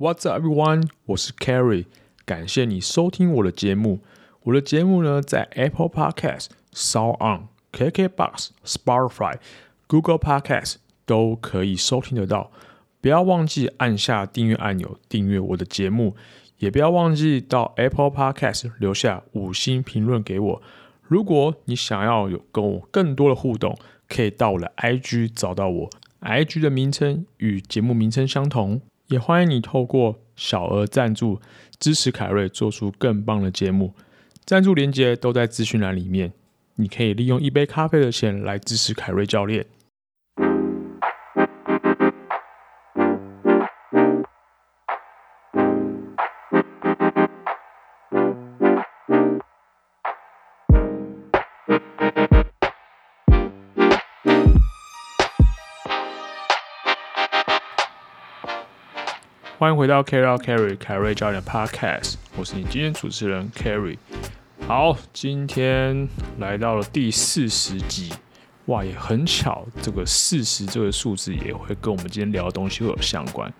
What's up, everyone？我是 Kerry，感谢你收听我的节目。我的节目呢，在 Apple Podcast、s o On、KKBox、Spotify、Google Podcast 都可以收听得到。不要忘记按下订阅按钮，订阅我的节目。也不要忘记到 Apple Podcast 留下五星评论给我。如果你想要有跟我更多的互动，可以到我的 IG 找到我，IG 的名称与节目名称相同。也欢迎你透过小额赞助支持凯瑞做出更棒的节目，赞助连接都在资讯栏里面。你可以利用一杯咖啡的钱来支持凯瑞教练。欢迎回到 Kerry 奥 Kerry 凯瑞教练 Podcast，我是你今天主持人 Carry。好，今天来到了第四十集，哇，也很巧，这个四十这个数字也会跟我们今天聊的东西会有相关。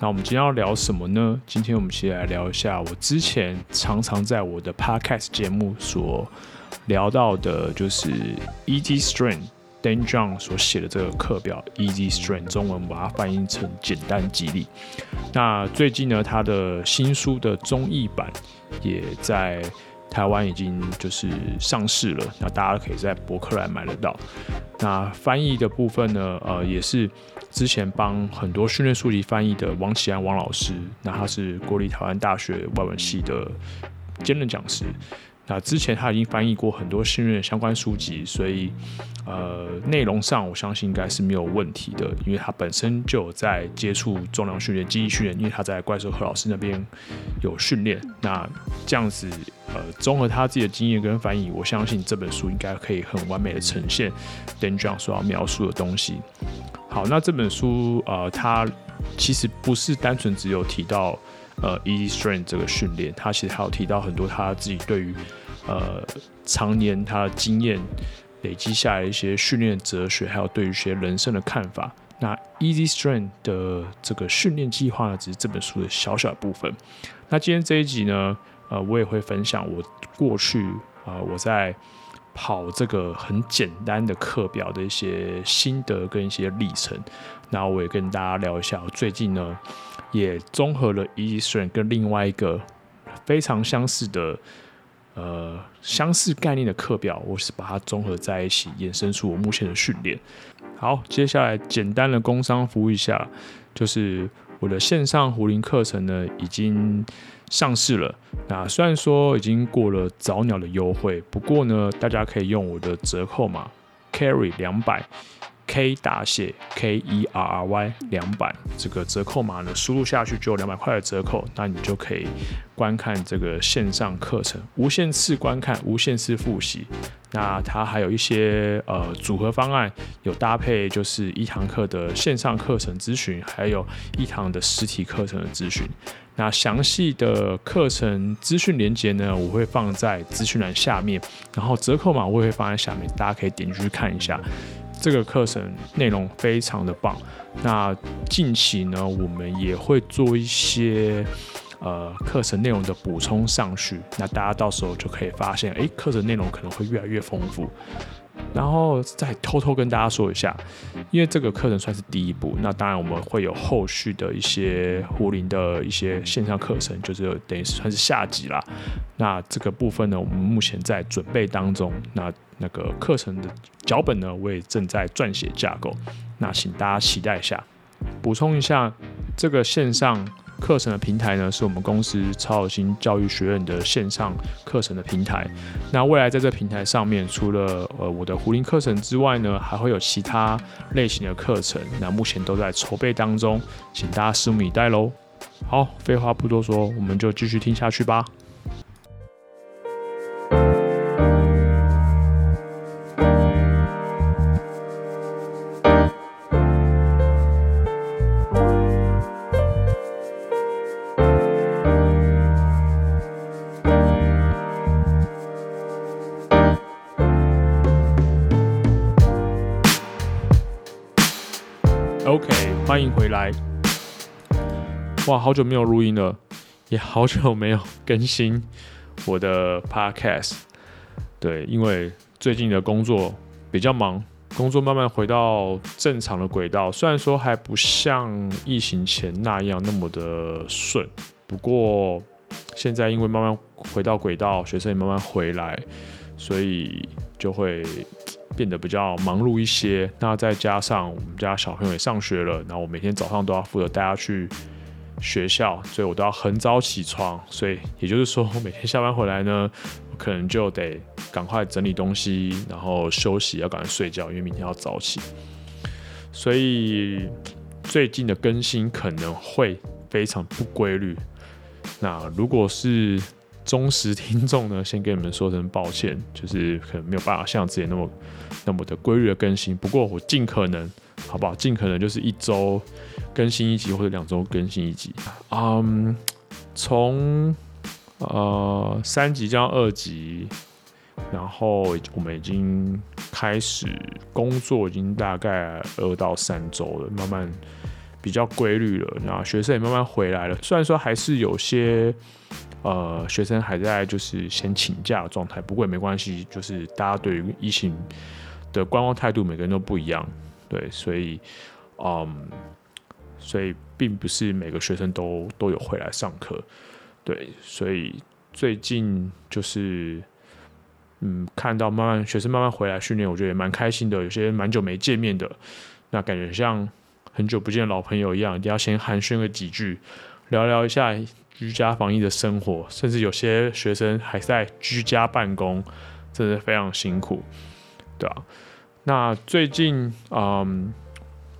那我们今天要聊什么呢？今天我们先来聊一下我之前常常在我的 Podcast 节目所聊到的，就是 Easy Strength。Dan John 所写的这个课表 Easy Strength，中文把它翻译成简单肌力。那最近呢，他的新书的中译版也在台湾已经就是上市了，那大家可以在博客来买得到。那翻译的部分呢，呃，也是之前帮很多训练书籍翻译的王启安王老师，那他是国立台湾大学外文系的兼任讲师。那之前他已经翻译过很多训练相关书籍，所以呃内容上我相信应该是没有问题的，因为他本身就有在接触重量训练、肌力训练，因为他在怪兽何老师那边有训练。那这样子呃综合他自己的经验跟翻译，我相信这本书应该可以很完美的呈现 Dan John 所要描述的东西。好，那这本书呃它其实不是单纯只有提到呃 Easy Strength 这个训练，他其实还有提到很多他自己对于呃，常年他的经验累积下来一些训练哲学，还有对于一些人生的看法。那 Easy Strength 的这个训练计划呢，只是这本书的小小部分。那今天这一集呢，呃，我也会分享我过去啊、我在跑这个很简单的课表的一些心得跟一些历程。那我也跟大家聊一下，我最近呢也综合了 Easy Strength 跟另外一个非常相似的。呃，相似概念的课表，我是把它综合在一起，衍生出我目前的训练。好，接下来简单的工商服务一下，就是我的线上壶铃课程呢已经上市了。那虽然说已经过了早鸟的优惠，不过呢，大家可以用我的折扣码 carry 两百。K 大写 K E R R Y 两百这个折扣码呢，输入下去就有两百块的折扣，那你就可以观看这个线上课程，无限次观看，无限次复习。那它还有一些呃组合方案，有搭配就是一堂课的线上课程咨询，还有一堂的实体课程的咨询。那详细的课程资讯连接呢，我会放在资讯栏下面，然后折扣码我也会放在下面，大家可以点进去看一下。这个课程内容非常的棒。那近期呢，我们也会做一些呃课程内容的补充上去。那大家到时候就可以发现，诶，课程内容可能会越来越丰富。然后再偷偷跟大家说一下，因为这个课程算是第一步，那当然我们会有后续的一些胡林的一些线上课程，就是等于算是下集啦。那这个部分呢，我们目前在准备当中。那那个课程的脚本呢，我也正在撰写架构，那请大家期待一下。补充一下，这个线上课程的平台呢，是我们公司超有心教育学院的线上课程的平台。那未来在这平台上面，除了呃我的壶铃课程之外呢，还会有其他类型的课程。那目前都在筹备当中，请大家拭目以待喽。好，废话不多说，我们就继续听下去吧。欢迎回来。哇，好久没有录音了，也好久没有更新我的 podcast。对，因为最近的工作比较忙，工作慢慢回到正常的轨道。虽然说还不像疫情前那样那么的顺，不过现在因为慢慢回到轨道，学生也慢慢回来，所以就会。变得比较忙碌一些，那再加上我们家小朋友也上学了，然后我每天早上都要负责带他去学校，所以我都要很早起床。所以也就是说，我每天下班回来呢，我可能就得赶快整理东西，然后休息，要赶快睡觉，因为明天要早起。所以最近的更新可能会非常不规律。那如果是忠实听众呢，先跟你们说声抱歉，就是可能没有办法像之前那么那么的规律的更新。不过我尽可能，好不好？尽可能就是一周更新一集，或者两周更新一集。嗯，从呃三集降二集，然后我们已经开始工作，已经大概二到三周了，慢慢比较规律了。那学生也慢慢回来了，虽然说还是有些。呃，学生还在就是先请假状态，不过也没关系，就是大家对于疫情的观望态度，每个人都不一样，对，所以，嗯，所以并不是每个学生都都有回来上课，对，所以最近就是，嗯，看到慢慢学生慢慢回来训练，我觉得也蛮开心的，有些蛮久没见面的，那感觉像很久不见老朋友一样，一定要先寒暄个几句，聊聊一下。居家防疫的生活，甚至有些学生还在居家办公，真的非常辛苦，对啊。那最近，嗯，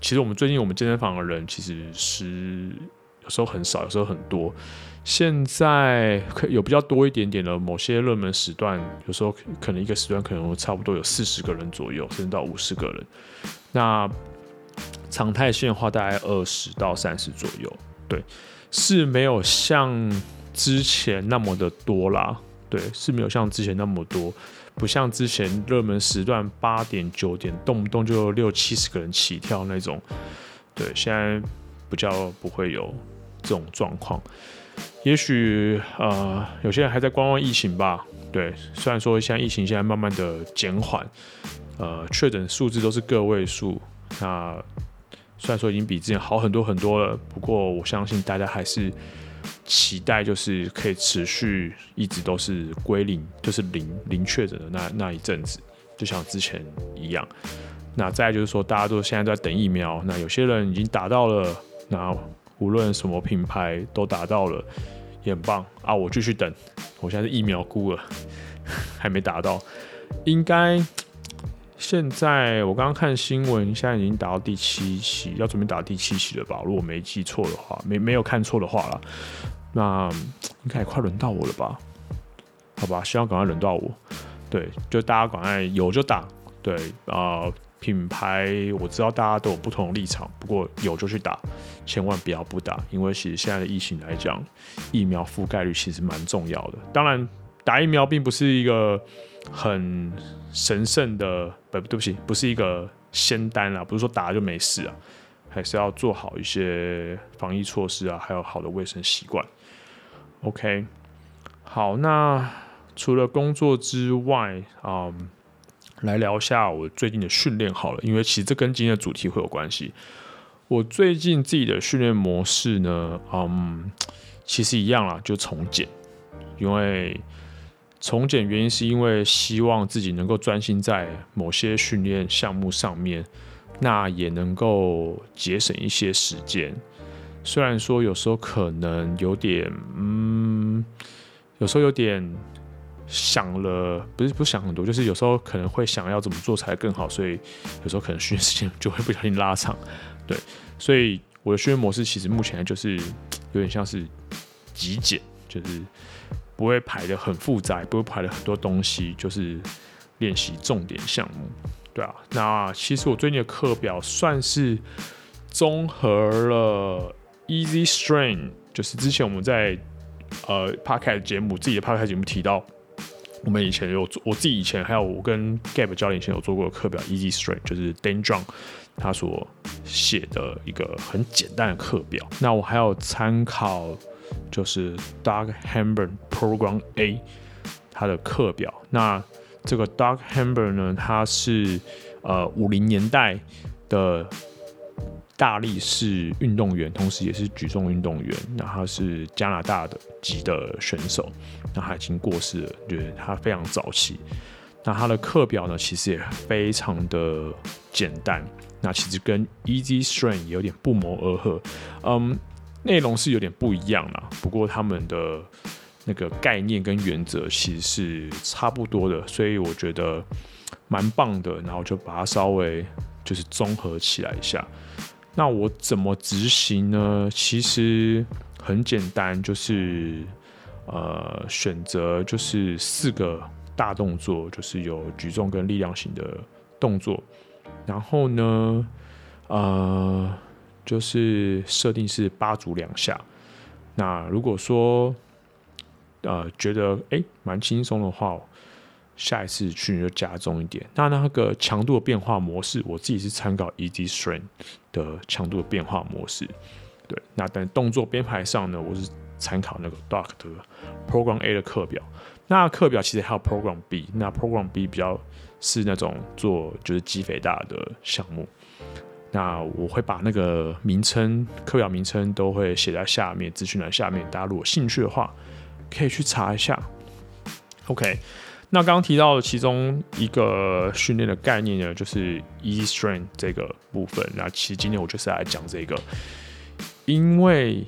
其实我们最近我们健身房的人其实是有时候很少，有时候很多。现在可有比较多一点点的某些热门时段，有时候可能一个时段可能差不多有四十个人左右，甚至到五十个人。那常态性的话，大概二十到三十左右，对。是没有像之前那么的多啦，对，是没有像之前那么多，不像之前热门时段八点九点动不动就六七十个人起跳那种，对，现在比较不会有这种状况。也许呃，有些人还在观望疫情吧，对，虽然说现在疫情现在慢慢的减缓，呃，确诊数字都是个位数，那。虽然说已经比之前好很多很多了，不过我相信大家还是期待，就是可以持续一直都是归零，就是零零确诊的那那一阵子，就像之前一样。那再就是说，大家都现在在等疫苗，那有些人已经打到了，那无论什么品牌都打到了，也很棒啊！我继续等，我现在是疫苗孤儿，还没打到，应该。现在我刚刚看新闻，现在已经打到第七期，要准备打第七期了吧？如果没记错的话，没没有看错的话啦，那应该也快轮到我了吧？好吧，希望赶快轮到我。对，就大家赶快有就打。对啊、呃，品牌我知道大家都有不同的立场，不过有就去打，千万不要不打，因为其实现在的疫情来讲，疫苗覆盖率其实蛮重要的。当然，打疫苗并不是一个。很神圣的，不，对不起，不是一个仙丹啊，不是说打了就没事啊，还是要做好一些防疫措施啊，还有好的卫生习惯。OK，好，那除了工作之外，嗯，来聊一下我最近的训练好了，因为其实这跟今天的主题会有关系。我最近自己的训练模式呢，嗯，其实一样啦，就从简，因为。从简原因是因为希望自己能够专心在某些训练项目上面，那也能够节省一些时间。虽然说有时候可能有点，嗯，有时候有点想了，不是不想很多，就是有时候可能会想要怎么做才更好，所以有时候可能训练时间就会不小心拉长。对，所以我的训练模式其实目前就是有点像是极简，就是。不会排得很复杂，不会排了很多东西，就是练习重点项目，对啊。那其实我最近的课表算是综合了 Easy String，就是之前我们在呃 Podcast 节目自己的 Podcast 节目提到我们以前有做，我自己以前还有我跟 Gab 教练以前有做过的课表，Easy String，就是 Dan John 他所写的一个很简单的课表。那我还有参考就是 Doug Hamburn Program A 他的课表。那这个 Doug Hamburn 呢，他是呃五零年代的。大力士运动员，同时也是举重运动员。那他是加拿大的籍的选手，那他已经过世了，就是他非常早期。那他的课表呢，其实也非常的简单。那其实跟 Easy Strength 有点不谋而合。嗯，内容是有点不一样啦，不过他们的那个概念跟原则其实是差不多的，所以我觉得蛮棒的。然后就把它稍微就是综合起来一下。那我怎么执行呢？其实很简单，就是呃选择就是四个大动作，就是有举重跟力量型的动作，然后呢，呃就是设定是八组两下。那如果说呃觉得诶蛮轻松的话。下一次去就加重一点。那那个强度的变化模式，我自己是参考 Easy Strength 的强度的变化模式。对，那但动作编排上呢，我是参考那个 Doug 的 Program A 的课表。那课表其实还有 Program B，那 Program B 比较是那种做就是肌肥大的项目。那我会把那个名称课表名称都会写在下面资讯栏下面，大家如果兴趣的话，可以去查一下。OK。那刚刚提到的其中一个训练的概念呢，就是 Easy Strength 这个部分。那其实今天我就是来讲这个，因为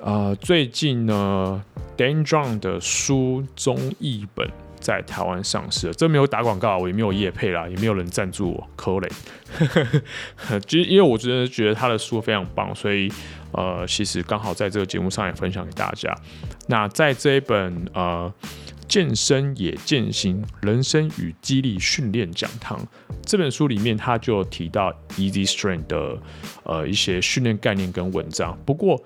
呃最近呢，Dan John 的书中译本在台湾上市了，这没有打广告，我也没有业配啦，也没有人赞助我，Colin，。其实 因为我真的觉得他的书非常棒，所以呃其实刚好在这个节目上也分享给大家。那在这一本呃。健身也健行，人生与肌力训练讲堂这本书里面，他就提到 Easy Strength 的呃一些训练概念跟文章。不过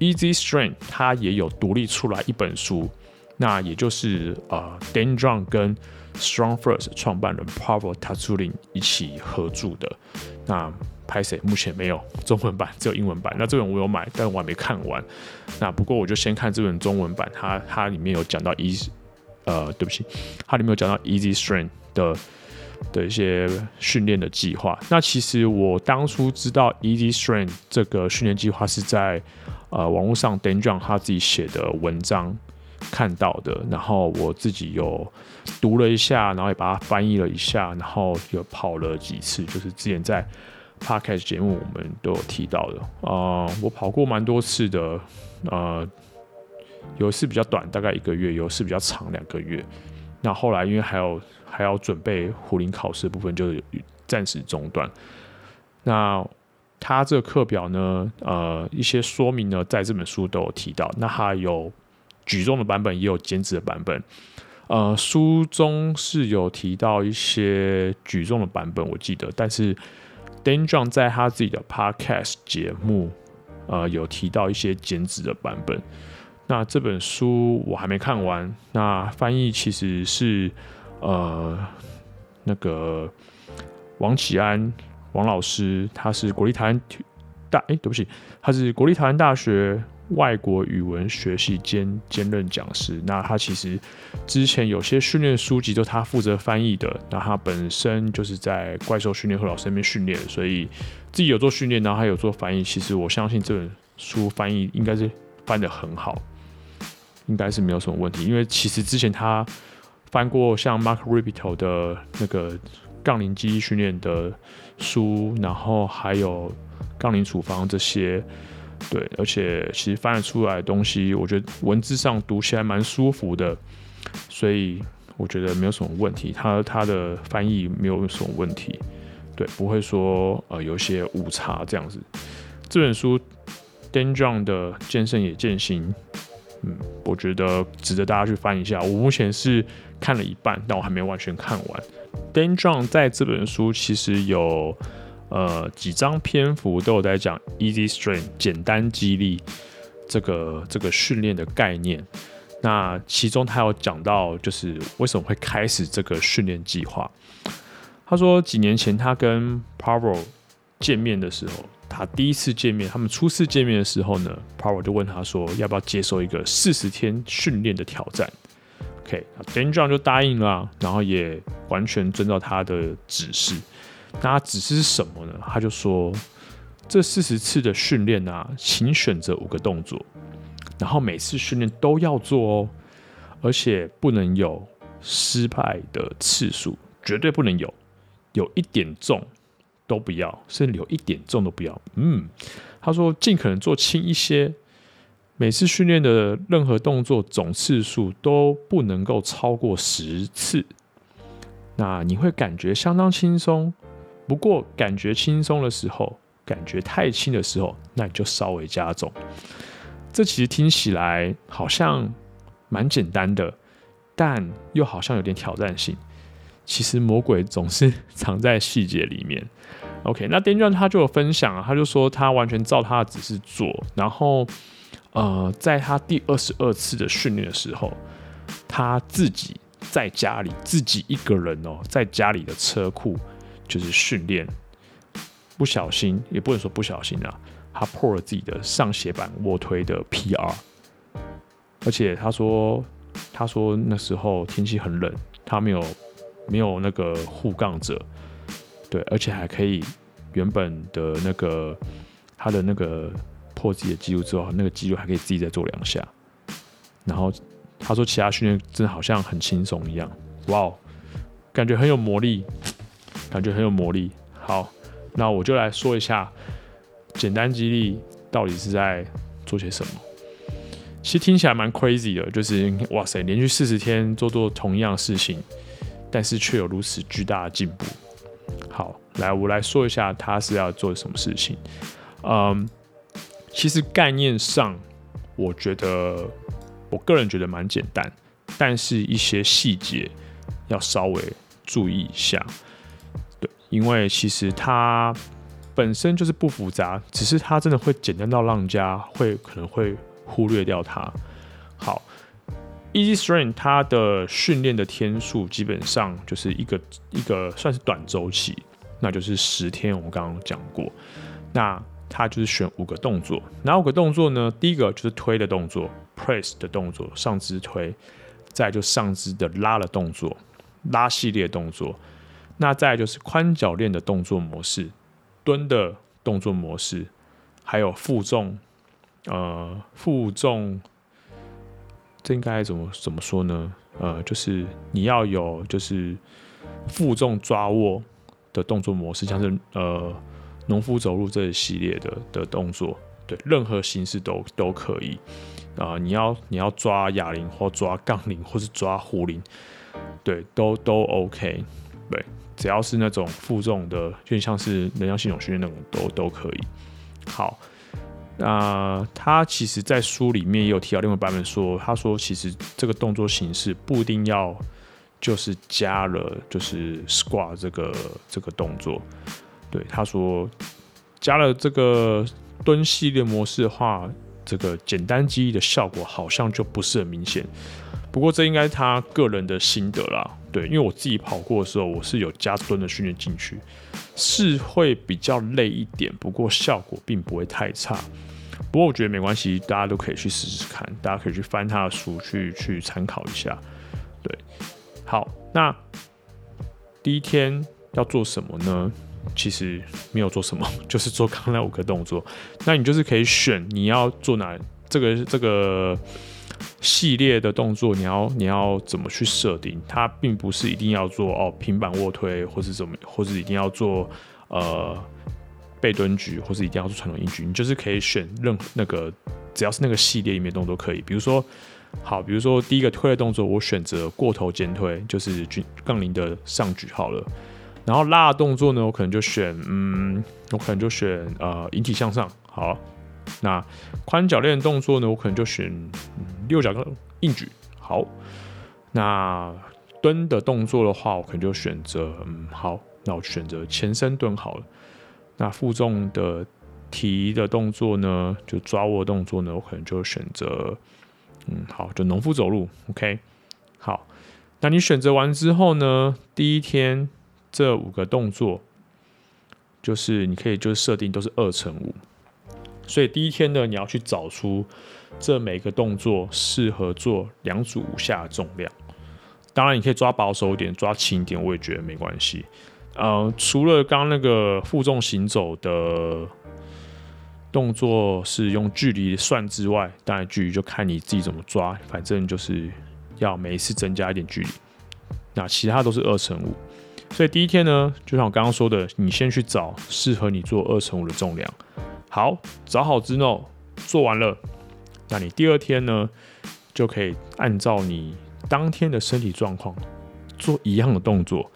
Easy Strength 它也有独立出来一本书，那也就是呃 Dan John 跟 Strong First 创办人 Pavel Tatsulin 一起合著的。那拍谢目前没有中文版，只有英文版。那这本我有买，但我还没看完。那不过我就先看这本中文版，它它里面有讲到 E，。呃，对不起，它里面有讲到 Easy Strength 的的一些训练的计划。那其实我当初知道 Easy Strength 这个训练计划是在呃网络上 Dan John 他自己写的文章看到的，然后我自己有读了一下，然后也把它翻译了一下，然后有跑了几次，就是之前在 Podcast 节目我们都有提到的。呃，我跑过蛮多次的，呃。有一次比较短，大概一个月；有一次比较长，两个月。那后来因为还有还要准备壶铃考试部分，就暂时中断。那他这个课表呢，呃，一些说明呢，在这本书都有提到。那他有举重的版本，也有减脂的版本。呃，书中是有提到一些举重的版本，我记得。但是 Dan John 在他自己的 Podcast 节目，呃，有提到一些剪纸的版本。那这本书我还没看完。那翻译其实是呃那个王启安王老师，他是国立台湾大哎、对不起，他是国立台湾大学外国语文学系兼兼任讲师。那他其实之前有些训练书籍都他负责翻译的。那他本身就是在怪兽训练课老师那边训练，所以自己有做训练，然后还有做翻译。其实我相信这本书翻译应该是翻得很好。应该是没有什么问题，因为其实之前他翻过像 Mark Rippetoe 的那个杠铃肌训练的书，然后还有杠铃处方这些，对，而且其实翻得出来的东西，我觉得文字上读起来蛮舒服的，所以我觉得没有什么问题，他他的翻译没有什么问题，对，不会说呃有些误差这样子。这本书 Dan John 的健身也健心。嗯，我觉得值得大家去翻一下。我目前是看了一半，但我还没完全看完。Dan John 在这本书其实有呃几张篇幅都有在讲 Easy Strength 简单肌力这个这个训练的概念。那其中他有讲到，就是为什么会开始这个训练计划。他说几年前他跟 Pavel 见面的时候，他第一次见面，他们初次见面的时候呢，Pavel 就问他说要不要接受一个四十天训练的挑战。OK，Dan John 就答应了，然后也完全遵照他的指示。那他指示是什么呢？他就说，这四十次的训练啊，请选择五个动作，然后每次训练都要做哦，而且不能有失败的次数，绝对不能有，有一点重都不要，甚至有一点重都不要。嗯，他说尽可能做轻一些。每次训练的任何动作总次数都不能够超过十次，那你会感觉相当轻松。不过感觉轻松的时候，感觉太轻的时候，那你就稍微加重。这其实听起来好像蛮简单的，但又好像有点挑战性。其实魔鬼总是藏在细节里面。OK，那 Dan John 他就有分享，他就说他完全照他的指示做，然后。呃，在他第二十二次的训练的时候，他自己在家里自己一个人哦，在家里的车库就是训练，不小心也不能说不小心啊，他破了自己的上斜板卧推的 PR，而且他说他说那时候天气很冷，他没有没有那个护杠者，对，而且还可以原本的那个他的那个。破自己的记录之后，那个记录还可以自己再做两下。然后他说，其他训练真的好像很轻松一样。哇哦，感觉很有魔力，感觉很有魔力。好，那我就来说一下简单激励到底是在做些什么。其实听起来蛮 crazy 的，就是哇塞，连续四十天做做同样的事情，但是却有如此巨大的进步。好，来我来说一下他是要做什么事情。嗯。其实概念上，我觉得我个人觉得蛮简单，但是一些细节要稍微注意一下。因为其实它本身就是不复杂，只是它真的会简单到让人家会可能会忽略掉它。好，Easy Strength 它的训练的天数基本上就是一个一个算是短周期，那就是十天。我们刚刚讲过，那。他就是选五个动作，哪五个动作呢？第一个就是推的动作，press 的动作，上肢推；再就上肢的拉的动作，拉系列动作。那再就是宽脚链的动作模式，蹲的动作模式，还有负重，呃，负重，这应该怎么怎么说呢？呃，就是你要有就是负重抓握的动作模式，像是呃。农夫走路这一系列的的动作，对，任何形式都都可以啊、你要你要抓哑铃或抓杠铃，或是抓壶铃，对，都都 OK，对，只要是那种负重的，有点像是能量系统训练那种，都都可以。好，那、他其实在书里面也有提到另外版本说，他说其实这个动作形式不一定要就是加了就是 squat 这个这个动作。对，他说加了这个蹲系列模式的话，这个简单肌力的效果好像就不是很明显。不过这应该是他个人的心得啦。对，因为我自己跑过的时候，我是有加蹲的训练进去，是会比较累一点，不过效果并不会太差。不过我觉得没关系，大家都可以去试试看，大家可以去翻他的书去去参考一下。对，好，那第一天要做什么呢？其实没有做什么，就是做刚才五个动作。那你就是可以选你要做哪这个这个系列的动作，你要你要怎么去设定？它并不是一定要做哦平板卧推，或是怎么，或是一定要做呃背蹲举，或是一定要做传统硬举。你就是可以选任何那个只要是那个系列里面动作都可以。比如说好，比如说第一个推的动作，我选择过头肩推，就是举杠铃的上举好了。然后拉的动作呢，我可能就选，嗯，我可能就选呃引体向上。好，那宽脚链动作呢，我可能就选、嗯、六脚跟硬举。好，那蹲的动作的话，我可能就选择，嗯，好，那我选择前身蹲好了。那负重的提的动作呢，就抓握动作呢，我可能就选择嗯，好，就农夫走路，OK。好，那你选择完之后呢，第一天这五个动作，就是你可以就设定都是二乘五，所以第一天呢，你要去找出这每个动作适合做两组五下的重量。当然，你可以抓保守一点，抓轻一点，我也觉得没关系。呃，除了刚刚那个负重行走的动作是用距离算之外，当然距离就看你自己怎么抓，反正就是要每一次增加一点距离。那其他都是二乘五，所以第一天呢，就像我刚刚说的，你先去找适合你做二乘五的重量。好，找好之后做完了，那你第二天呢，就可以按照你。当天的身体状况，做一样的动作，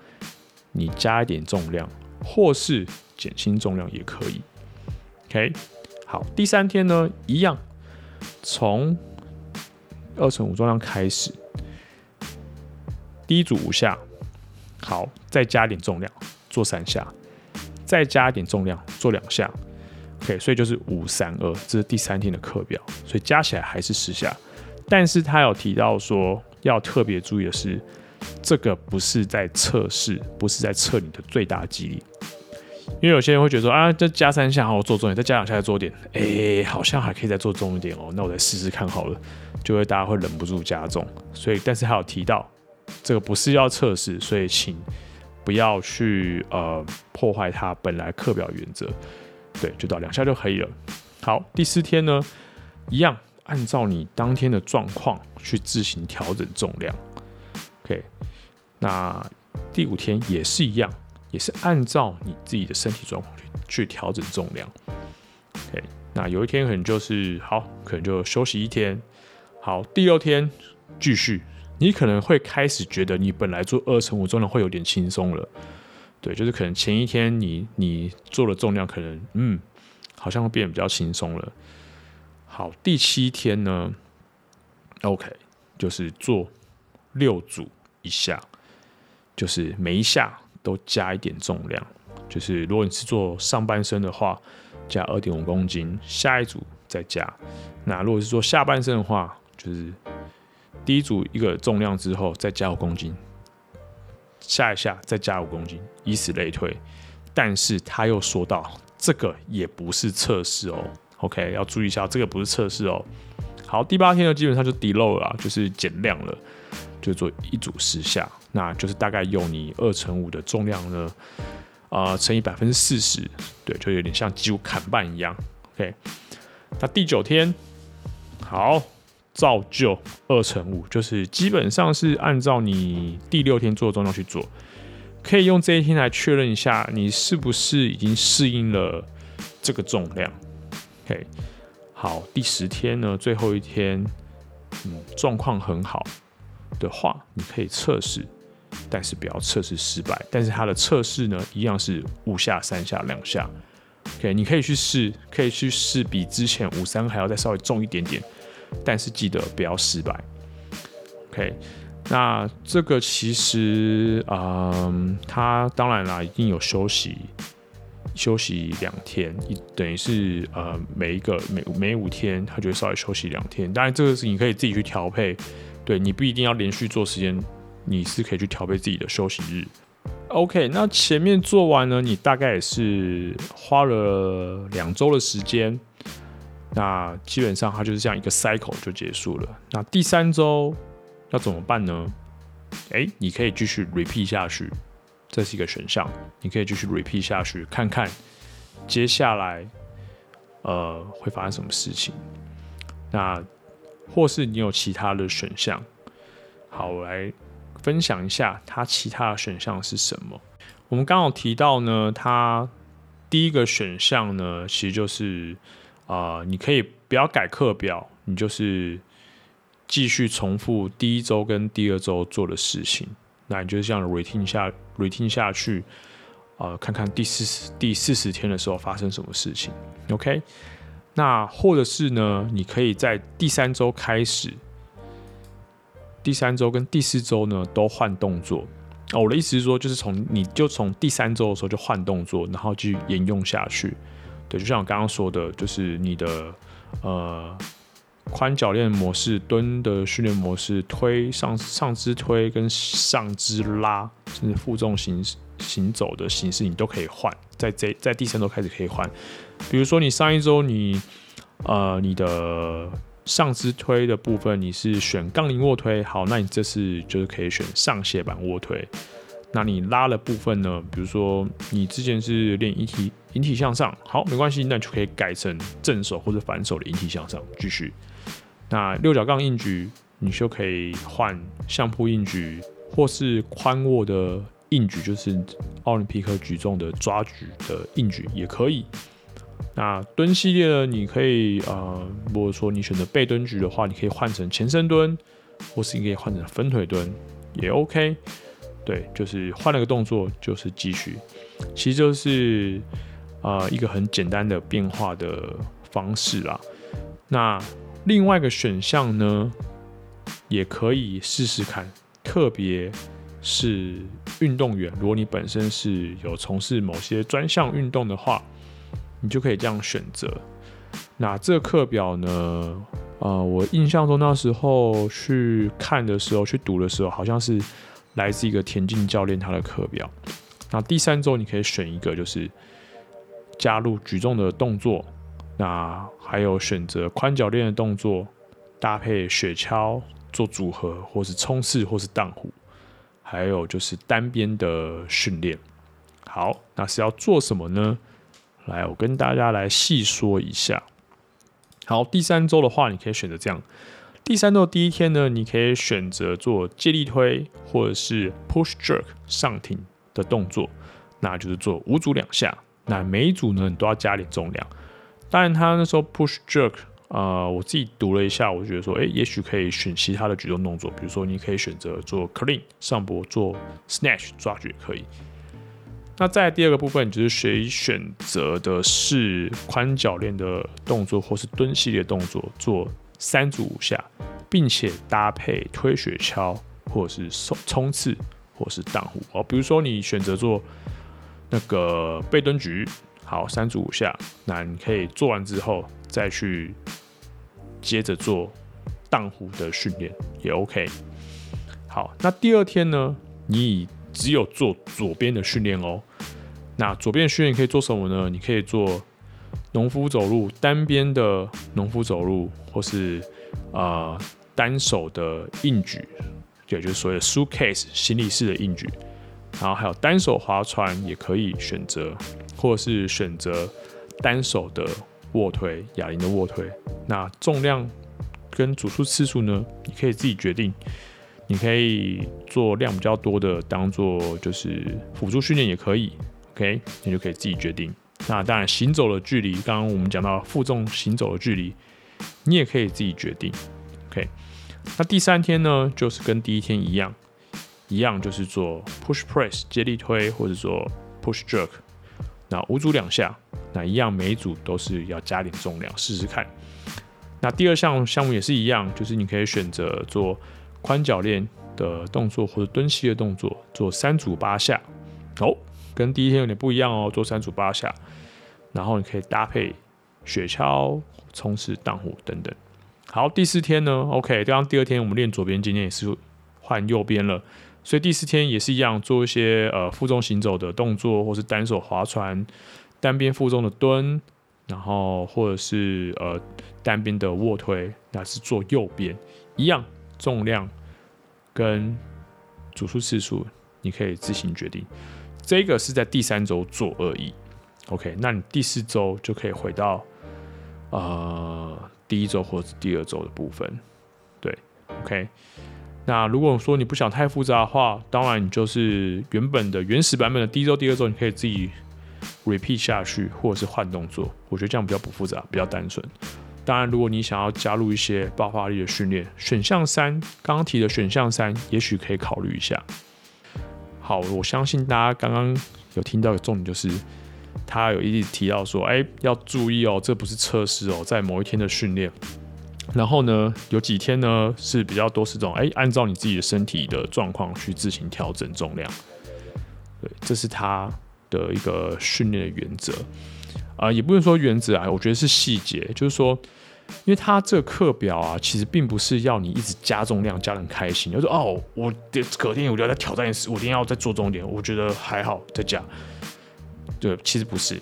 你加一点重量，或是减轻重量也可以。OK，好，第三天呢，一样，从二乘五重量开始，第一组五下，好，再加点重量，做三下，再加一点重量，做两下。OK，所以就是五三二，这是第三天的课表，所以加起来还是十下，但是他有提到说。要特别注意的是，这个不是在测试，不是在测你的最大肌力，因为有些人会觉得说啊，这加三下好，我做重点，再加两下再做点，哎、好像还可以再做重一点哦，那我再试试看好了，就会大家会忍不住加重，所以但是还有提到，这个不是要测试，所以请不要去呃破坏它本来课表原则，对，就到两下就可以了。好，第四天呢，一样。按照你当天的状况去自行调整重量，OK。那第五天也是一样，也是按照你自己的身体状况去去调整重量，OK。那有一天可能就是好，可能就休息一天。好，第二天继续，你可能会开始觉得你本来做二乘五重量会有点轻松了，对，就是可能前一天你你做的重量可能嗯，好像会变得比较轻松了。好，第七天呢，OK，就是做六组一下，就是每一下都加一点重量。就是如果你是做上半身的话，加二点五公斤，下一组再加。那如果是做下半身的话，就是第一组一个重量之后再加五公斤，下一下再加五公斤，以此类推。但是他又说到，这个也不是测试哦。OK，要注意一下，这个不是测试哦。好，第八天呢，基本上就底漏了，就是减量了，就做一组十下，那就是大概用你二乘五的重量呢，啊、乘以百分之四十，对，就有点像肌肉砍半一样。OK，那第九天，好，照旧二乘五，就是基本上是按照你第六天做的重量去做，可以用这一天来确认一下，你是不是已经适应了这个重量。OK，好，第十天呢，最后一天，嗯，状况很好的话，你可以测试，但是不要测试失败。但是它的测试呢，一样是五下、三下、两下。OK，你可以去试，可以去试比之前五三还要再稍微重一点点，但是记得不要失败。OK，那这个其实，嗯，它当然啦，一定有休息。休息两天，一等于是呃每一个每每五天，他就会稍微休息两天。当然，这个是你可以自己去调配，对，你不一定要连续做时间，你是可以去调配自己的休息日。OK，那前面做完呢，你大概也是花了两周的时间，那基本上它就是这样一个 cycle 就结束了。那第三周要怎么办呢？诶，你可以继续 repeat 下去。这是一个选项，你可以继续 repeat 下去，看看接下来呃会发生什么事情。那或是你有其他的选项，好，我来分享一下它其他的选项是什么。我们刚好提到呢，它第一个选项呢，其实就是啊、你可以不要改课表，你就是继续重复第一周跟第二周做的事情。那你就这样 routine 下 routine 下去，呃，看看第四十第四十天的时候发生什么事情，OK？那或者是呢，你可以在第三周开始，第三周跟第四周呢都换动作。哦，我的意思是说，就是从你就从第三周的时候就换动作，然后继续沿用下去。对，就像我刚刚说的，就是你的呃宽脚链模式、蹲的训练模式、推上上肢推跟上肢拉，甚至负重行行走的形式，你都可以换。在这在第三周开始可以换。比如说你上一周你呃你的上肢推的部分你是选杠铃卧推，好，那你这次就是可以选上斜板卧推。那你拉的部分呢？比如说你之前是练引体引体向上，好，没关系，那就可以改成正手或者反手的引体向上继续。那六角杠硬举，你就可以换相扑硬举，或是宽握的硬举，就是奥林匹克举重的抓举的硬举也可以。那蹲系列呢，你可以呃，如果说你选择背蹲举的话，你可以换成前深蹲，或是你可以换成分腿蹲，也 OK。对，就是换了个动作，就是继续，其实就是呃一个很简单的变化的方式啦。那另外一个选项呢，也可以试试看，特别是运动员，如果你本身是有从事某些专项运动的话，你就可以这样选择。那这个课表呢，呃，我印象中那时候去看的时候，去读的时候，好像是。来自一个田径教练他的课表，那第三周你可以选一个，就是加入举重的动作，那还有选择宽脚链的动作，搭配雪橇做组合，或是冲刺，或是荡壶，还有就是单边的训练。好，那是要做什么呢？来，我跟大家来细说一下。好，第三周的话，你可以选择这样。第三周第一天呢，你可以选择做借力推或者是 push jerk 上挺的动作，那就是做五组两下。那每一组呢，你都要加点重量。当然，他那时候 push jerk，呃，我自己读了一下，我觉得说，哎、也许可以选其他的举重动作，比如说你可以选择做 clean 上膊，做 snatch 抓举也可以。那在第二个部分，就是谁选择的是宽脚链的动作，或是蹲系列动作做。三组五下，并且搭配推雪橇，或者是冲冲刺，或者是荡湖哦。比如说你选择做那个背蹲举，好，三组五下，那你可以做完之后再去接着做荡湖的训练也 OK。好，那第二天呢，你只有做左边的训练哦。那左边的训练可以做什么呢？你可以做。农夫走路，单边的农夫走路，或是呃单手的硬举，也就是所谓的 suitcase 行李式的硬举，然后还有单手划船也可以选择，或者是选择单手的卧推，哑铃的卧推。那重量跟组数次数呢，你可以自己决定。你可以做量比较多的，当做就是辅助训练也可以，OK，你就可以自己决定。那当然，行走的距离，刚刚我们讲到负重行走的距离，你也可以自己决定。OK，那第三天呢，就是跟第一天一样，一样就是做 push press 接力推，或者做 push jerk，那五组两下，那一样每组都是要加点重量，试试看。那第二项项目也是一样，就是你可以选择做宽脚链的动作或者蹲膝的动作，做三组八下。哦。跟第一天有点不一样哦，做三组八下，然后你可以搭配雪橇、冲刺、荡壶等等。好，第四天呢？OK，刚刚第二天我们练左边，今天也是换右边了，所以第四天也是一样，做一些呃负重行走的动作，或是单手划船、单边负重的蹲，然后或者是呃单边的卧推，那是做右边一样，重量跟组数次数你可以自行决定。这个是在第三周做而已，OK，那你第四周就可以回到呃第一周或者第二周的部分，对，OK。那如果说你不想太复杂的话，当然你就是原本的原始版本的第一周、第二周，你可以自己 repeat 下去，或者是换动作，我觉得这样比较不复杂，比较单纯。当然，如果你想要加入一些爆发力的训练，选项三刚刚提的选项三，也许可以考虑一下。好，我相信大家刚刚有听到的重点就是，他有一直提到说，哎，要注意哦，这不是测试哦，在某一天的训练，然后呢，有几天呢是比较多是这种，哎，按照你自己的身体的状况去自行调整重量，对，这是他的一个训练的原则，啊、也不能说原则啊，我觉得是细节，就是说，因为他这课表啊，其实并不是要你一直加重量加得很开心，就说哦，我隔天我就要再挑战一次，我一定要再做重点，我觉得还好再加。对，其实不是，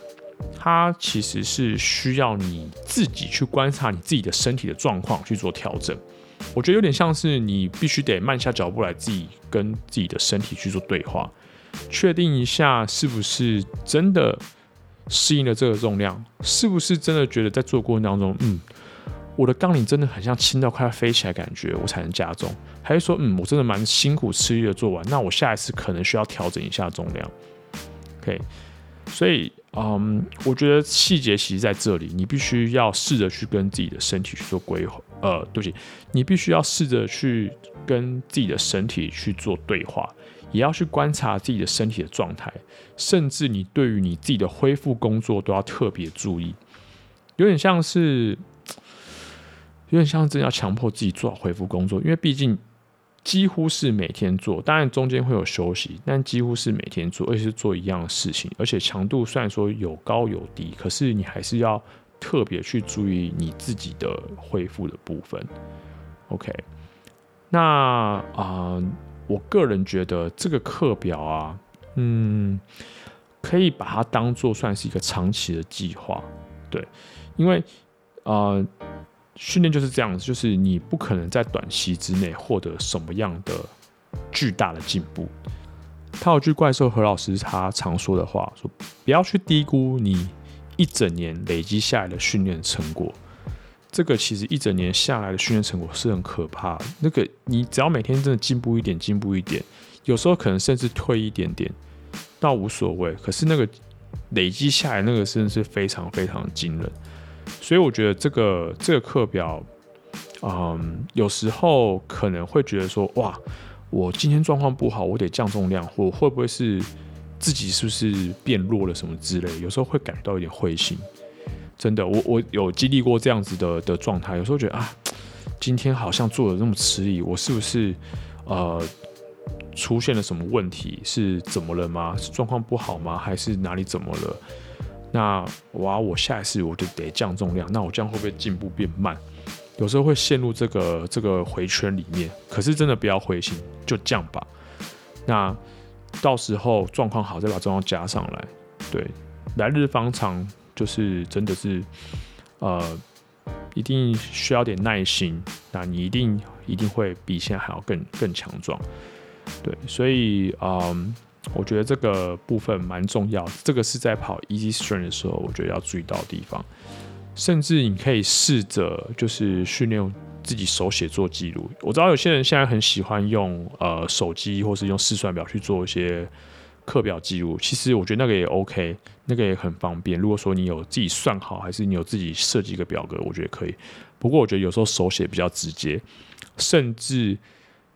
它其实是需要你自己去观察你自己的身体的状况去做调整。我觉得有点像是你必须得慢下脚步来，自己跟自己的身体去做对话，确定一下是不是真的适应了这个重量，是不是真的觉得在做过程当中，嗯，我的杠铃真的很像轻到快要飞起来感觉，我才能加重，还是说，嗯，我真的蛮辛苦吃力的做完，那我下一次可能需要调整一下重量，OK。所以，嗯，我觉得细节其实在这里，你必须要试着去跟自己的身体去做规划。呃，对不起，你必须要试着去跟自己的身体去做对话，也要去观察自己的身体的状态，甚至你对于你自己的恢复工作都要特别注意。有点像是，有点像真要强迫自己做好恢复工作，因为毕竟。几乎是每天做，当然中间会有休息，但几乎是每天做，而且是做一样的事情，而且强度虽然说有高有低，可是你还是要特别去注意你自己的恢复的部分。OK，那啊、我个人觉得这个课表啊，嗯，可以把它当做算是一个长期的计划，对，因为啊。训练就是这样子，就是你不可能在短期之内获得什么样的巨大的进步。他有句怪兽何老师他常说的话，说不要去低估你一整年累积下来的训练成果。这个其实一整年下来的训练成果是很可怕的。那个你只要每天真的进步一点，进步一点，有时候可能甚至退一点点，倒无所谓。可是那个累积下来那个真的是非常非常惊人。所以我觉得这个这个课表，嗯，有时候可能会觉得说，哇，我今天状况不好，我得降重量，或会不会是自己是不是变弱了什么之类？有时候会感到有点灰心。真的，我我有经历过这样子的的状态，有时候觉得啊，今天好像做的那么吃力，我是不是呃出现了什么问题？是怎么了吗？是状况不好吗？还是哪里怎么了？那哇，我下一次我就得降重量，那我这样会不会进步变慢？有时候会陷入这个这个回圈里面。可是真的不要灰心，就降吧。那到时候状况好再把重量加上来。对，来日方长，就是真的是呃，一定需要点耐心。那你一定一定会比现在还要更更强壮。对，所以嗯。我觉得这个部分蛮重要，这个是在跑 Easy Strength 的时候，我觉得要注意到的地方。甚至你可以试着就是训练自己手写做记录。我知道有些人现在很喜欢用呃手机或是用试算表去做一些课表记录，其实我觉得那个也 OK，那个也很方便。如果说你有自己算好，还是你有自己设计一个表格，我觉得可以。不过我觉得有时候手写比较直接，甚至。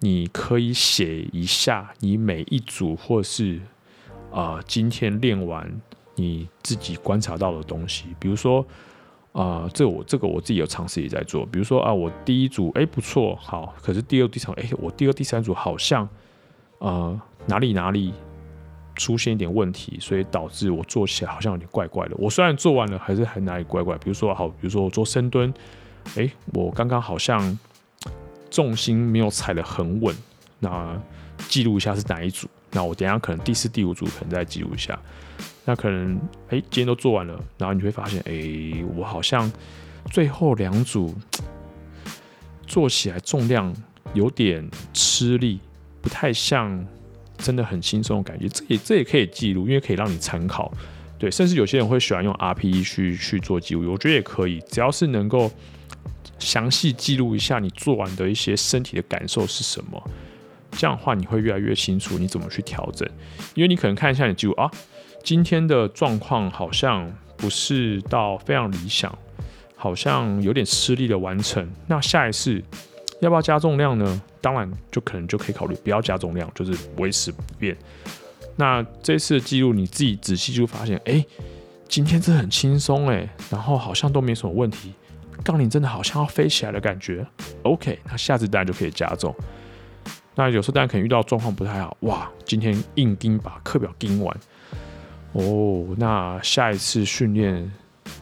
你可以写一下你每一组，或是啊、今天练完你自己观察到的东西。比如说啊、这我这个我自己有尝试也在做。比如说啊，我第一组哎不错，好，可是第二、第三哎，我第二、第三组好像啊、哪里哪里出现一点问题，所以导致我做起来好像有点怪怪的。我虽然做完了，还是还哪里怪怪。比如说好，比如说我做深蹲，哎，我刚刚好像。重心没有踩得很稳，那记录一下是哪一组？那我等下可能第四、第五组可能再记录一下。那可能哎、今天都做完了，然后你会发现，哎、我好像最后两组做起来重量有点吃力，不太像真的很轻松的感觉。这也这也可以记录，因为可以让你参考。对，甚至有些人会喜欢用 RPE 去去做记录，我觉得也可以，只要是能够。详细记录一下你做完的一些身体的感受是什么，这样的话你会越来越清楚你怎么去调整。因为你可能看一下你记录啊，今天的状况好像不是到非常理想，好像有点吃力的完成。那下一次要不要加重量呢？当然就可能就可以考虑不要加重量，就是维持不变。那这次的记录你自己仔细就发现，哎，今天这很轻松哎，然后好像都没什么问题。杠铃真的好像要飞起来的感觉，OK，那下次当然就可以加重。那有时候大家可能遇到状况不太好，哇，今天硬盯把课表盯完，哦，那下一次训练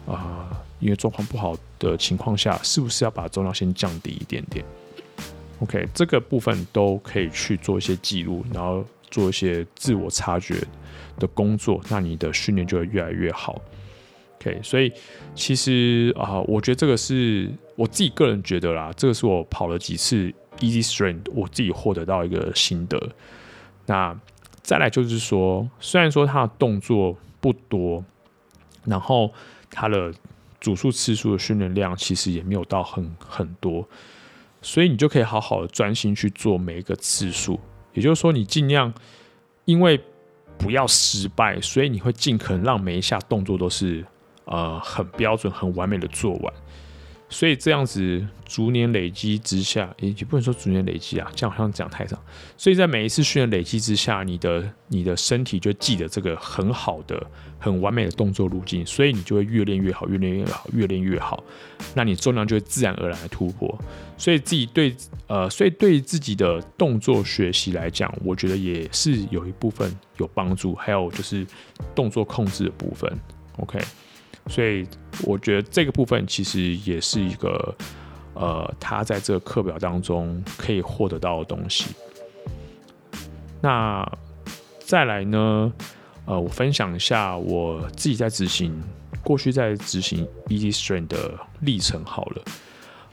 啊因为状况不好的情况下，是不是要把重量先降低一点点？OK，这个部分都可以去做一些记录，然后做一些自我察觉的工作，那你的训练就会越来越好。OK，所以其实啊、我觉得这个是我自己个人觉得啦，这个是我跑了几次 Easy Strength，我自己获得到一个心得。那再来就是说，虽然说它的动作不多，然后它的组数次数的训练量其实也没有到很很多，所以你就可以好好的专心去做每一个次数。也就是说，你尽量因为不要失败，所以你会尽可能让每一下动作都是呃很标准、很完美的做完。所以这样子逐年累积之下，也也不能说逐年累积啊，这样好像讲太长。所以在每一次训练累积之下，你的你的身体就记得这个很好的、很完美的动作路径，所以你就会越练越好，越练越好，越练越好。那你重量就会自然而然的突破。所以自己对呃，所以对自己的动作学习来讲，我觉得也是有一部分有帮助。还有就是动作控制的部分，OK。所以我觉得这个部分其实也是一个，呃，他在这个课表当中可以获得到的东西。那再来呢，呃，我分享一下我自己在执行，过去在执行 Easy Strength 的历程好了。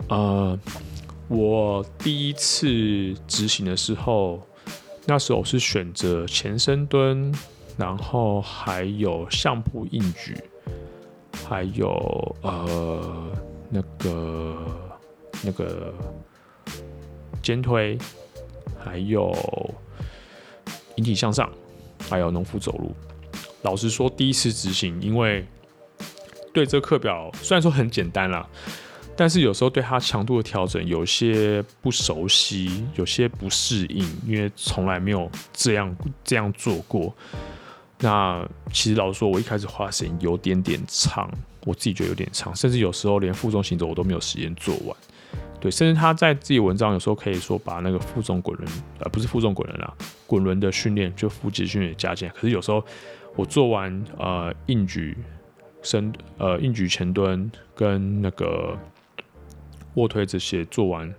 呃，我第一次执行的时候，那时候是选择前深蹲，然后还有相扑硬举。还有呃，那个那个肩推，还有引体向上，还有农夫走路。老实说，第一次执行，因为对这课表虽然说很简单啦，但是有时候对它强度的调整有些不熟悉，有些不适应，因为从来没有这样这样做过。那其实老实说，我一开始花时间有点点长，我自己觉得有点长，甚至有时候连负重行走我都没有时间做完。对，甚至他在自己文章有时候可以说把那个负重滚轮，呃，不是负重滚轮啦，滚轮的训练就腹肌训练加进来。可是有时候我做完呃硬举深呃硬举前蹲跟那个 卧推这些做完。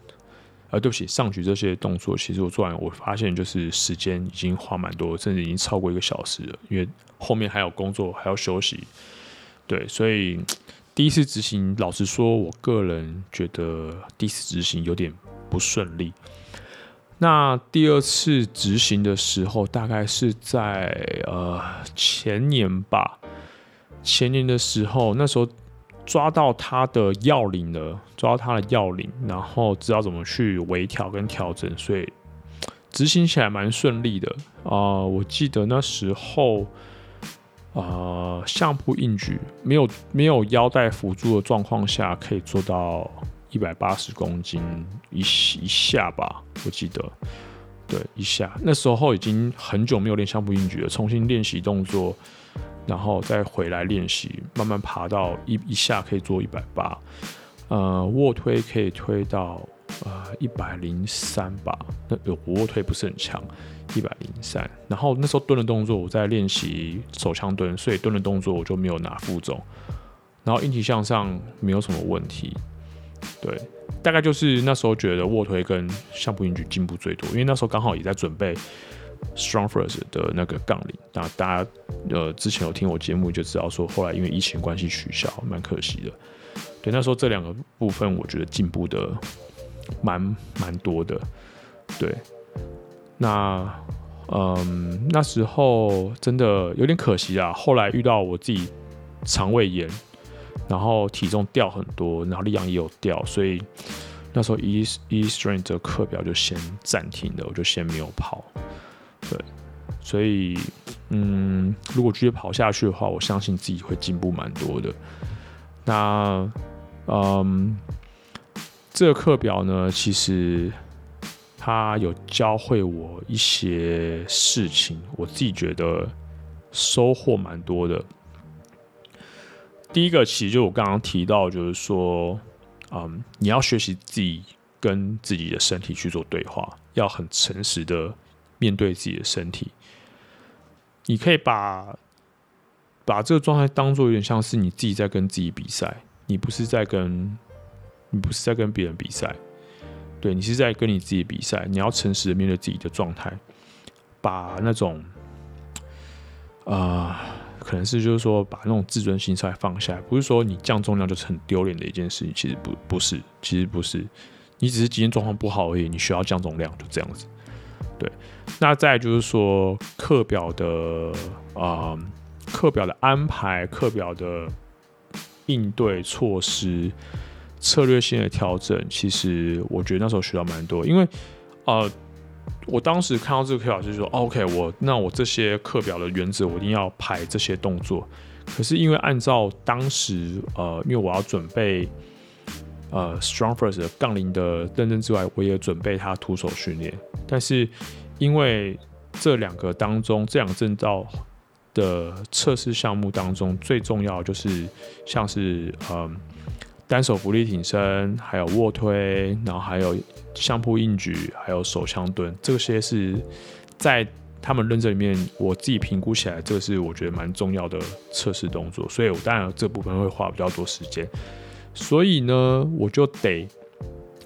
呃，对不起，上举这些动作，其实我做完，我发现就是时间已经花蛮多，甚至已经超过一个小时了。因为后面还有工作，还要休息。对，所以第一次执行，老实说，我个人觉得第一次执行有点不顺利。那第二次执行的时候，大概是在呃前年吧，前年的时候，那时候。抓到它的要领了，抓到它的要领，然后知道怎么去微调跟调整，所以执行起来蛮顺利的啊、我记得那时候啊、相扑硬举没有没有腰带辅助的状况下，可以做到一百八十公斤一一下吧，我记得，对，一下。那时候已经很久没有练相扑硬举了，重新练习动作。然后再回来练习，慢慢爬到一一下可以做一百八，呃，卧推可以推到呃一百零三吧。那有卧推不是很强，一百零三。然后那时候蹲的动作我在练习手枪蹲，所以蹲的动作我就没有拿负重。然后引体向上没有什么问题，对，大概就是那时候觉得卧推跟相扑硬举进步最多，因为那时候刚好也在准备。StrongFirst 的那个杠铃，那大家呃之前有听我节目就知道说，后来因为疫情关系取消，蛮可惜的。对，那时候这两个部分我觉得进步的蛮蛮多的。对，那嗯那时候真的有点可惜啊。后来遇到我自己肠胃炎，然后体重掉很多，然后力量也有掉，所以那时候 Easy Strength 这课表就先暂停了，我就先没有跑。对，所以，嗯，如果继续跑下去的话，我相信自己会进步蛮多的。那，嗯，这个课表呢，其实它有教会我一些事情，我自己觉得收获蛮多的。第一个，其实就我刚刚提到，就是说，嗯，你要学习自己跟自己的身体去做对话，要很诚实的。面对自己的身体，你可以把把这个状态当做有点像是你自己在跟自己比赛，你不是在跟，你不是在跟别人比赛，对，你是在跟你自己比赛。你要诚实的面对自己的状态，把那种，啊、可能是就是说把那种自尊心稍微放下来，不是说你降重量就是很丢脸的一件事情，其实不不是，其实不是，你只是今天状况不好而已，你需要降重量，就这样子。对，那再就是说课表的啊，课表的安排，课表的应对措施，策略性的调整，其实我觉得那时候学到蛮多，因为呃，我当时看到这个课表就说，OK，我那我这些课表的原则，我一定要排这些动作。可是因为按照当时呃，因为我要准备呃 StrongFirst 的杠铃的认证之外，我也准备它徒手训练。但是因为这两个当中，这两个证照的测试项目当中，最重要就是像是嗯单手伏地挺身，还有卧推，然后还有相扑硬举，还有手枪蹲，这些是在他们认证里面，我自己评估起来，这个是我觉得蛮重要的测试动作，所以我当然这部分会花比较多时间，所以呢，我就得。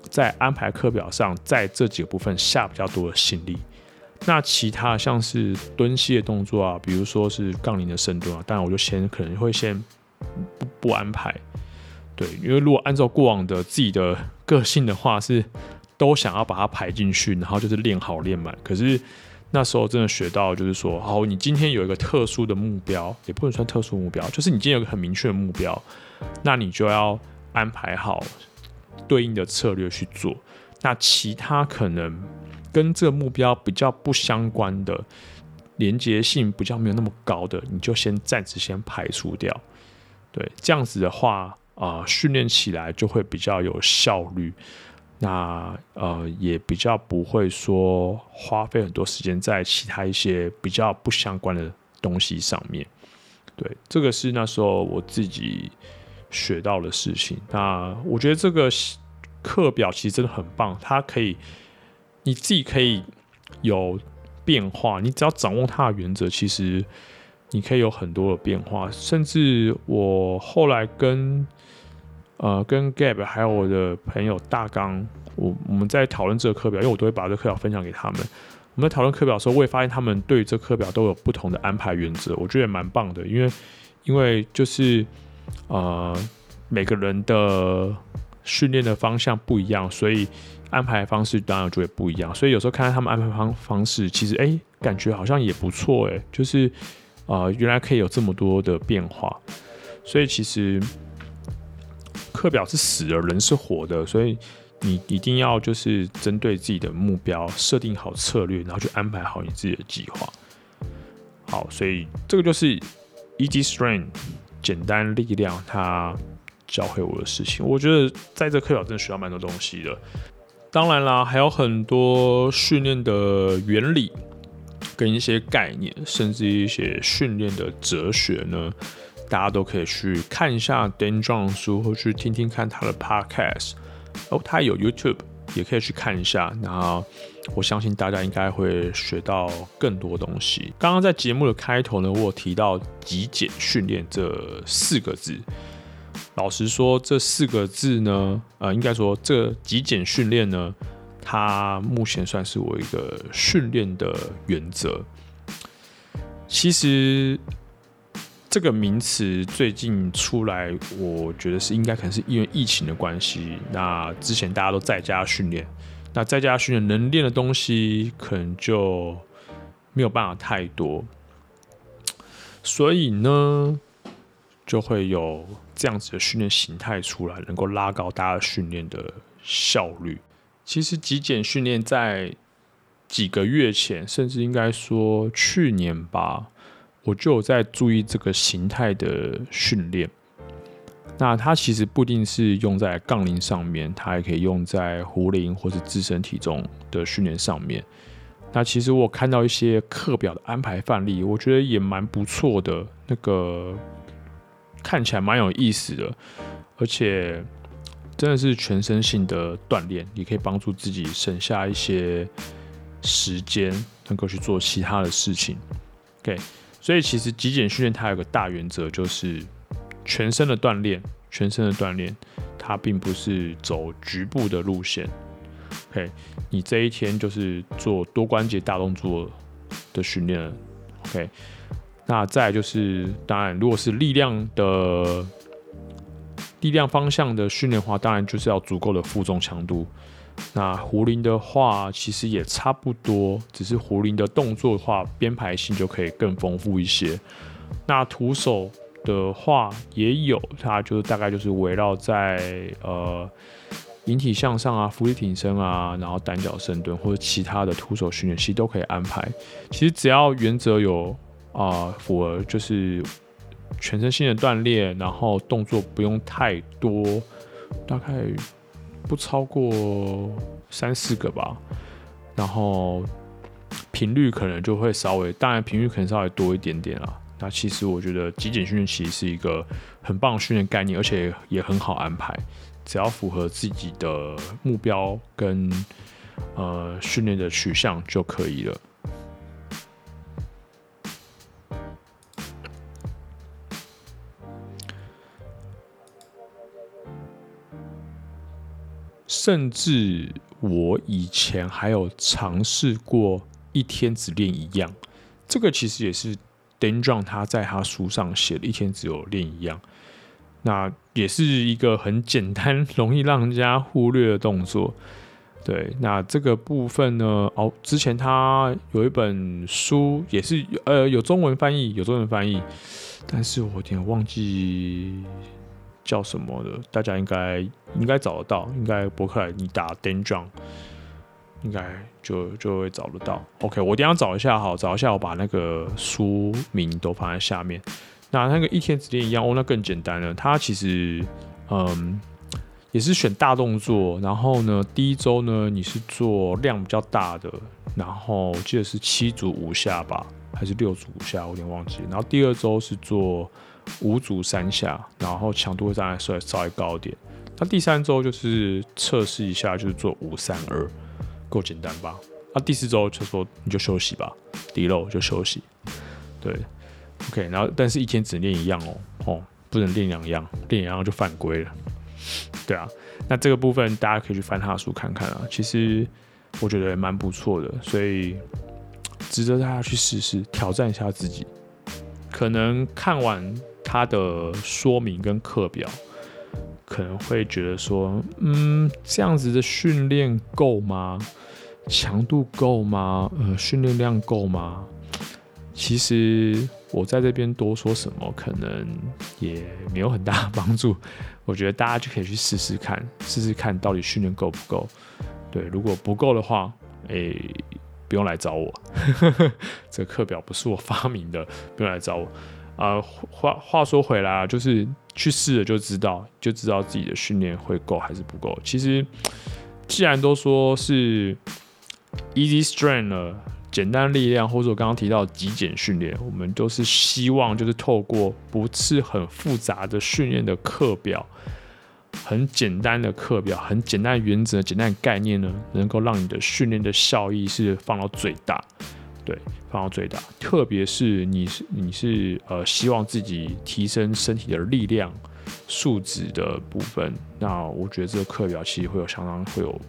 在安排课表上，在这几个部分下比较多的心力。那其他像是蹲膝的动作啊，比如说是杠铃的深蹲啊，当然我就先可能会先不不安排。对，因为如果按照过往的自己的个性的话，是都想要把它排进去，然后就是练好练满。可是那时候真的学到，就是说，好，你今天有一个特殊的目标，也不能算特殊目标，就是你今天有一个很明确的目标，那你就要安排好。对应的策略去做，那其他可能跟这个目标比较不相关的、连接性比较没有那么高的，你就先暂时先排除掉。对，这样子的话啊，呃，训练起来就会比较有效率。那呃，也比较不会说花费很多时间在其他一些比较不相关的东西上面。对，这个是那时候我自己。学到的事情，那我觉得这个课表其实真的很棒，它可以你自己可以有变化，你只要掌握它的原则，其实你可以有很多的变化。甚至我后来跟呃跟 Gab 还有我的朋友大纲，我我们在讨论这个课表，因为我都会把这个课表分享给他们。我们在讨论课表的时候，我也发现他们对这课表都有不同的安排原则，我觉得也蛮棒的，因为因为就是。呃，每个人的训练的方向不一样，所以安排方式当然就会不一样。所以有时候看到他们安排方方式，其实哎、感觉好像也不错哎，就是呃，原来可以有这么多的变化。所以其实课表是死的，人是活的，所以你一定要就是针对自己的目标设定好策略，然后去安排好你自己的计划。好，所以这个就是 Easy Strength。简单力量，他教会我的事情，我觉得在这课表真的学到蛮多东西的。当然啦，还有很多训练的原理跟一些概念，甚至一些训练的哲学呢，大家都可以去看一下 Dan j o n 书，或去听听看他的 Podcast。哦，他有 YouTube。也可以去看一下，然后我相信大家应该会学到更多东西。刚刚在节目的开头呢，我有提到极简训练这四个字。老实说，这四个字呢，呃，应该说这极简训练呢，它目前算是我一个训练的原则。其实。这个名词最近出来，我觉得是应该可能是因为疫情的关系。那之前大家都在家训练，那在家训练能练的东西可能就没有办法太多，所以呢，就会有这样子的训练形态出来，能够拉高大家训练的效率。其实极简训练在几个月前，甚至应该说去年吧。我就有在注意这个形态的训练，那它其实不一定是用在杠铃上面，它还可以用在壶铃或是自身体重的训练上面。那其实我看到一些课表的安排范例，我觉得也蛮不错的，那个看起来蛮有意思的，而且真的是全身性的锻炼，也可以帮助自己省下一些时间，能够去做其他的事情。OK。所以其实极简训练它有个大原则，就是全身的锻炼全身的锻炼，它并不是走局部的路线。OK，你这一天就是做多关节大动作的训练。OK，那再就是，当然，如果是力量的力量方向的训练的话，当然就是要足够的负重强度。那壶铃的话，其实也差不多，只是壶铃的动作的话，编排性就可以更丰富一些。那徒手的话也有，它就是大概就是围绕在呃引体向上啊、浮力挺身啊，然后单脚深蹲或者其他的徒手训练，其实都可以安排。其实只要原则有啊、呃、符合，就是全身性的锻炼，然后动作不用太多，大概。不超过三四个吧，然后频率可能就会稍微，当然频率可能稍微多一点点啦。那其实我觉得极简训练其实是一个很棒的训练概念，而且也很好安排，只要符合自己的目标跟呃训练的取向就可以了。甚至我以前还有尝试过一天只练一样，这个其实也是 Dan John 他在他书上写的，一天只有练一样，那也是一个很简单、容易让人家忽略的动作。对，那这个部分呢，哦，之前他有一本书也是呃有中文翻译，有中文翻译，但是我有点忘记。叫什么了？大家应该应该找得到，应该博客来你打 Dan John，应该就就会找得到。OK，我等下找一下，好，找一下，我把那个书名都放在下面。那那个一天只练一样哦，那更简单了。它其实嗯也是选大动作，然后呢，第一周呢你是做量比较大的，然后我记得是七组五下吧，还是六组五下，我有点忘记。然后第二周是做。五组三下，然后强度会再来稍微稍微高一点。那第三周就是测试一下，就是做五三二，够简单吧？那第四周就说你就休息吧，deload 就休息。对，OK。然后但是一天只练一样哦，哦，不能练两样，练两样就犯规了。对啊，那这个部分大家可以去翻他的书看看啊，其实我觉得也蛮不错的，所以值得大家去试试，挑战一下自己。可能看完。他的说明跟课表可能会觉得说，嗯，这样子的训练够吗？强度够吗？呃，训练量够吗？其实我在这边多说什么，可能也没有很大的帮助。我觉得大家就可以去试试看，试试看到底训练够不够。对，如果不够的话，哎、欸，不用来找我。这课表不是我发明的，不用来找我。啊、呃，话话说回来啊，就是去试了就知道，就知道自己的训练会够还是不够。其实，既然都说是 easy strength 了，简单力量，或者我刚刚提到极简训练，我们都是希望就是透过不是很复杂的训练的课表，很简单的课表，很简单原则、简单概念呢，能够让你的训练的效益是放到最大。对，放到最大，特别是你是你是呃希望自己提升身体的力量素质的部分，那我觉得这个课表其实会有相当会有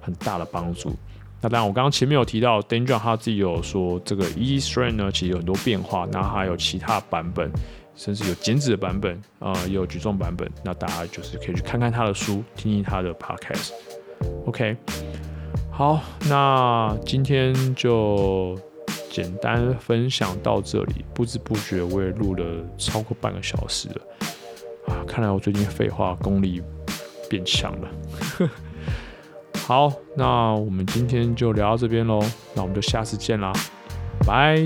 很大的帮助。那当然，我刚刚前面有提到，Danger 他自己有说这个 E string 呢，其实有很多变化，那还有其他版本，甚至有减脂的版本、呃，也有举重版本。那大家就是可以去看看他的书，听听他的 Podcast。OK。好，那今天就简单分享到这里。不知不觉我也录了超过半个小时了啊！看来我最近废话功力变强了。好，那我们今天就聊到这边喽。那我们就下次见啦，拜。